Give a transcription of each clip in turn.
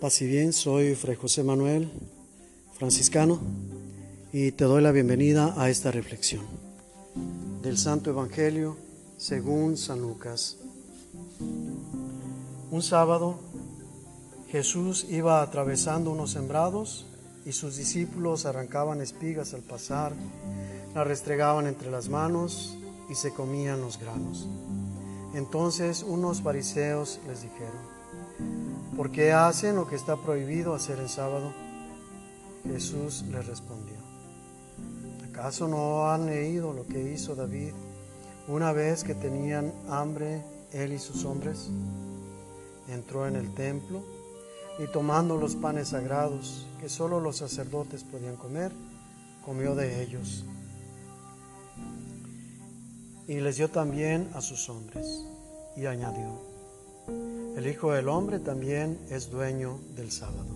Paz y bien, soy Fray José Manuel, franciscano, y te doy la bienvenida a esta reflexión del Santo Evangelio según San Lucas. Un sábado Jesús iba atravesando unos sembrados y sus discípulos arrancaban espigas al pasar, las restregaban entre las manos y se comían los granos. Entonces unos fariseos les dijeron, ¿por qué hacen lo que está prohibido hacer el sábado? Jesús les respondió, ¿acaso no han leído lo que hizo David una vez que tenían hambre él y sus hombres? Entró en el templo y tomando los panes sagrados que solo los sacerdotes podían comer, comió de ellos. Y les dio también a sus hombres y añadió, el Hijo del Hombre también es dueño del sábado.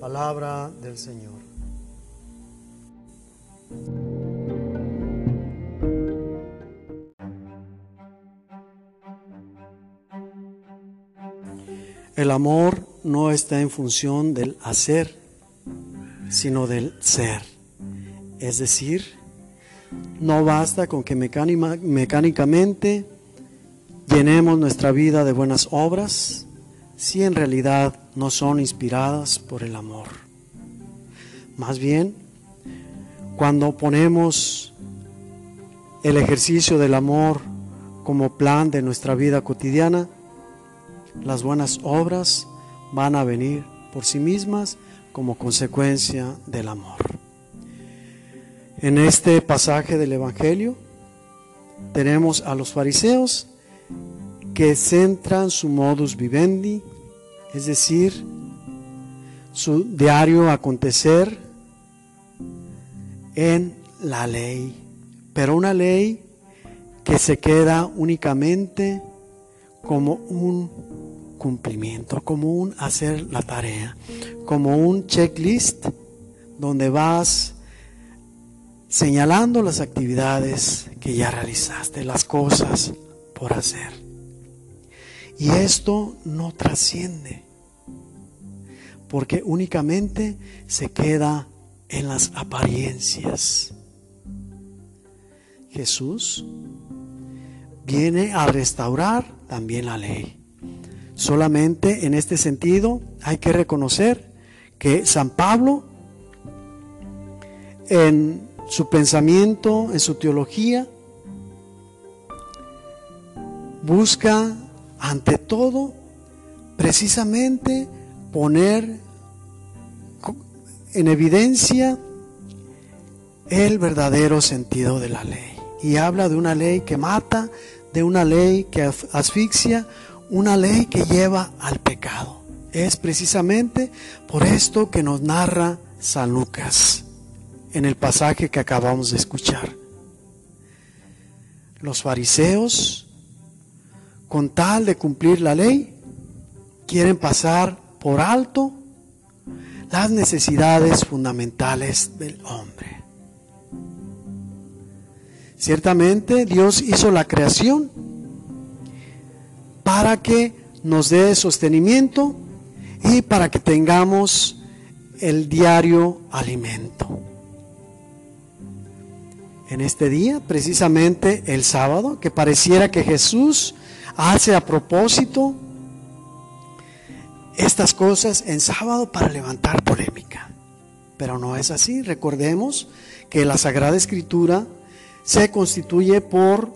Palabra del Señor. El amor no está en función del hacer, sino del ser. Es decir, no basta con que mecánicamente llenemos nuestra vida de buenas obras si en realidad no son inspiradas por el amor. Más bien, cuando ponemos el ejercicio del amor como plan de nuestra vida cotidiana, las buenas obras van a venir por sí mismas como consecuencia del amor. En este pasaje del Evangelio tenemos a los fariseos que centran su modus vivendi, es decir, su diario acontecer en la ley, pero una ley que se queda únicamente como un cumplimiento, como un hacer la tarea, como un checklist donde vas señalando las actividades que ya realizaste, las cosas por hacer. Y esto no trasciende, porque únicamente se queda en las apariencias. Jesús viene a restaurar también la ley. Solamente en este sentido hay que reconocer que San Pablo en su pensamiento, en su teología, busca ante todo, precisamente poner en evidencia el verdadero sentido de la ley. Y habla de una ley que mata, de una ley que asfixia, una ley que lleva al pecado. Es precisamente por esto que nos narra San Lucas en el pasaje que acabamos de escuchar. Los fariseos con tal de cumplir la ley, quieren pasar por alto las necesidades fundamentales del hombre. Ciertamente Dios hizo la creación para que nos dé sostenimiento y para que tengamos el diario alimento. En este día, precisamente el sábado, que pareciera que Jesús hace a propósito estas cosas en sábado para levantar polémica. Pero no es así. Recordemos que la Sagrada Escritura se constituye por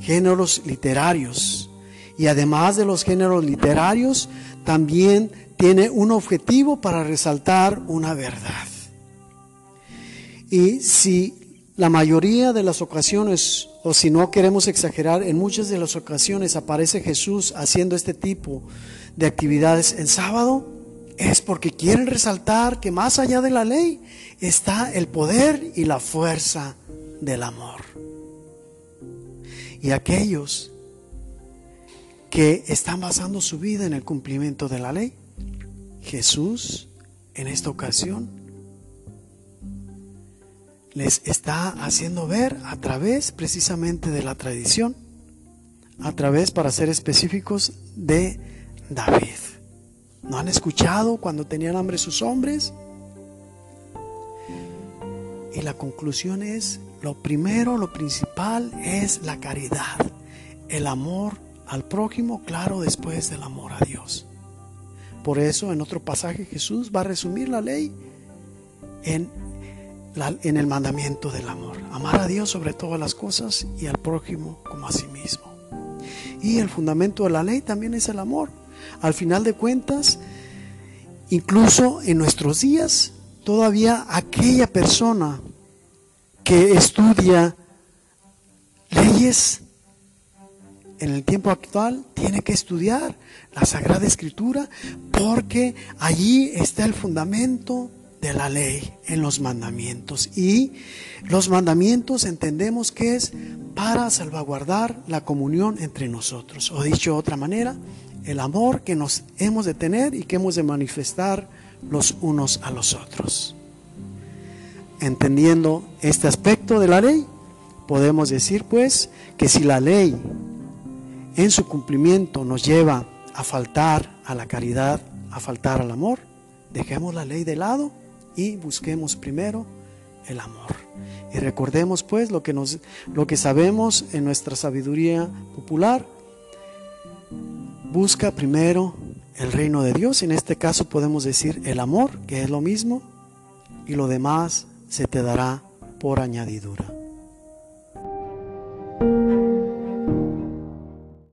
géneros literarios. Y además de los géneros literarios, también tiene un objetivo para resaltar una verdad. Y si la mayoría de las ocasiones, o si no queremos exagerar, en muchas de las ocasiones aparece Jesús haciendo este tipo de actividades en sábado, es porque quieren resaltar que más allá de la ley está el poder y la fuerza del amor. Y aquellos que están basando su vida en el cumplimiento de la ley, Jesús en esta ocasión les está haciendo ver a través precisamente de la tradición, a través, para ser específicos, de David. ¿No han escuchado cuando tenían hambre sus hombres? Y la conclusión es, lo primero, lo principal es la caridad, el amor al prójimo, claro, después del amor a Dios. Por eso en otro pasaje Jesús va a resumir la ley en, en el mandamiento del amor. Amar a Dios sobre todas las cosas y al prójimo como a sí mismo. Y el fundamento de la ley también es el amor. Al final de cuentas, incluso en nuestros días, todavía aquella persona que estudia leyes en el tiempo actual tiene que estudiar la Sagrada Escritura porque allí está el fundamento de la ley en los mandamientos. Y los mandamientos entendemos que es para salvaguardar la comunión entre nosotros. O dicho de otra manera, el amor que nos hemos de tener y que hemos de manifestar los unos a los otros. Entendiendo este aspecto de la ley, podemos decir pues que si la ley en su cumplimiento nos lleva a faltar a la caridad, a faltar al amor, dejemos la ley de lado y busquemos primero el amor. Y recordemos pues lo que, nos, lo que sabemos en nuestra sabiduría popular. Busca primero el reino de Dios. En este caso podemos decir el amor, que es lo mismo, y lo demás se te dará por añadidura.